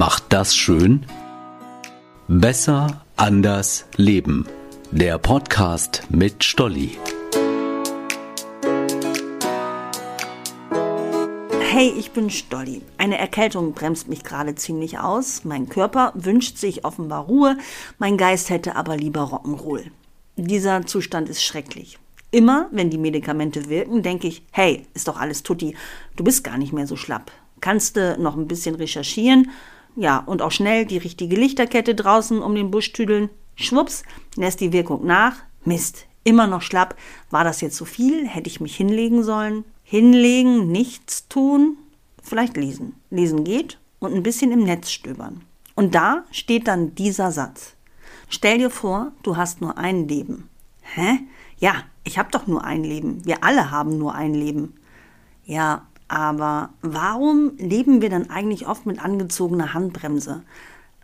macht das schön? Besser, anders, leben. Der Podcast mit Stolli. Hey, ich bin Stolli. Eine Erkältung bremst mich gerade ziemlich aus. Mein Körper wünscht sich offenbar Ruhe, mein Geist hätte aber lieber Rock'n'Roll. Dieser Zustand ist schrecklich. Immer, wenn die Medikamente wirken, denke ich, hey, ist doch alles tutti, du bist gar nicht mehr so schlapp. Kannst du noch ein bisschen recherchieren? Ja, und auch schnell die richtige Lichterkette draußen um den Busch tüdeln. Schwupps, lässt die Wirkung nach. Mist, immer noch schlapp. War das jetzt zu so viel? Hätte ich mich hinlegen sollen? Hinlegen, nichts tun? Vielleicht lesen. Lesen geht und ein bisschen im Netz stöbern. Und da steht dann dieser Satz. Stell dir vor, du hast nur ein Leben. Hä? Ja, ich habe doch nur ein Leben. Wir alle haben nur ein Leben. Ja, aber warum leben wir dann eigentlich oft mit angezogener Handbremse?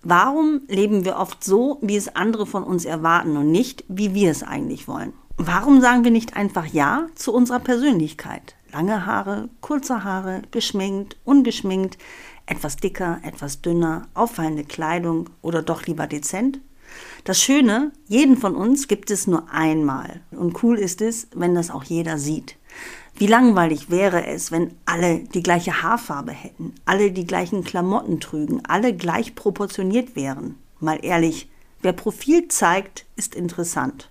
Warum leben wir oft so, wie es andere von uns erwarten und nicht, wie wir es eigentlich wollen? Warum sagen wir nicht einfach Ja zu unserer Persönlichkeit? Lange Haare, kurze Haare, geschminkt, ungeschminkt, etwas dicker, etwas dünner, auffallende Kleidung oder doch lieber dezent? Das Schöne, jeden von uns gibt es nur einmal. Und cool ist es, wenn das auch jeder sieht. Wie langweilig wäre es, wenn alle die gleiche Haarfarbe hätten, alle die gleichen Klamotten trügen, alle gleich proportioniert wären. Mal ehrlich, wer Profil zeigt, ist interessant.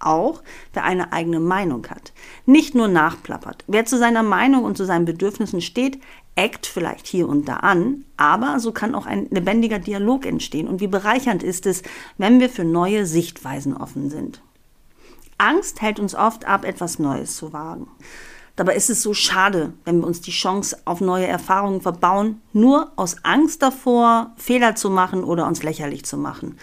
Auch wer eine eigene Meinung hat, nicht nur nachplappert. Wer zu seiner Meinung und zu seinen Bedürfnissen steht, eckt vielleicht hier und da an, aber so kann auch ein lebendiger Dialog entstehen. Und wie bereichernd ist es, wenn wir für neue Sichtweisen offen sind. Angst hält uns oft ab, etwas Neues zu wagen. Dabei ist es so schade, wenn wir uns die Chance auf neue Erfahrungen verbauen, nur aus Angst davor, Fehler zu machen oder uns lächerlich zu machen.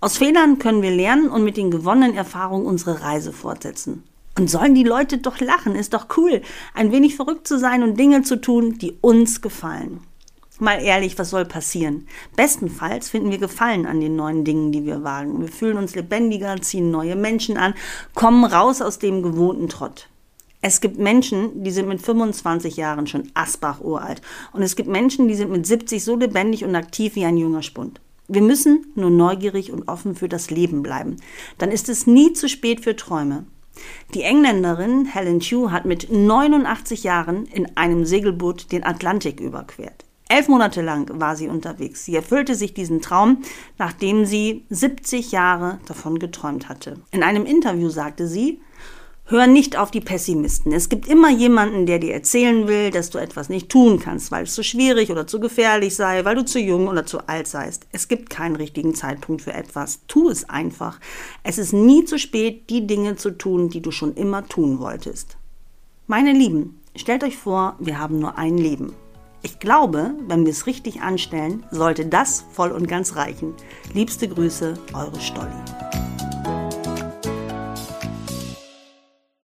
Aus Fehlern können wir lernen und mit den gewonnenen Erfahrungen unsere Reise fortsetzen. Und sollen die Leute doch lachen, ist doch cool, ein wenig verrückt zu sein und Dinge zu tun, die uns gefallen. Mal ehrlich, was soll passieren? Bestenfalls finden wir Gefallen an den neuen Dingen, die wir wagen. Wir fühlen uns lebendiger, ziehen neue Menschen an, kommen raus aus dem gewohnten Trott. Es gibt Menschen, die sind mit 25 Jahren schon Asbach uralt. Und es gibt Menschen, die sind mit 70 so lebendig und aktiv wie ein junger Spund. Wir müssen nur neugierig und offen für das Leben bleiben. Dann ist es nie zu spät für Träume. Die Engländerin Helen Chew hat mit 89 Jahren in einem Segelboot den Atlantik überquert. Elf Monate lang war sie unterwegs. Sie erfüllte sich diesen Traum, nachdem sie 70 Jahre davon geträumt hatte. In einem Interview sagte sie, Hör nicht auf die Pessimisten. Es gibt immer jemanden, der dir erzählen will, dass du etwas nicht tun kannst, weil es zu schwierig oder zu gefährlich sei, weil du zu jung oder zu alt seist. Es gibt keinen richtigen Zeitpunkt für etwas. Tu es einfach. Es ist nie zu spät, die Dinge zu tun, die du schon immer tun wolltest. Meine Lieben, stellt euch vor, wir haben nur ein Leben. Ich glaube, wenn wir es richtig anstellen, sollte das voll und ganz reichen. Liebste Grüße, eure Stolli.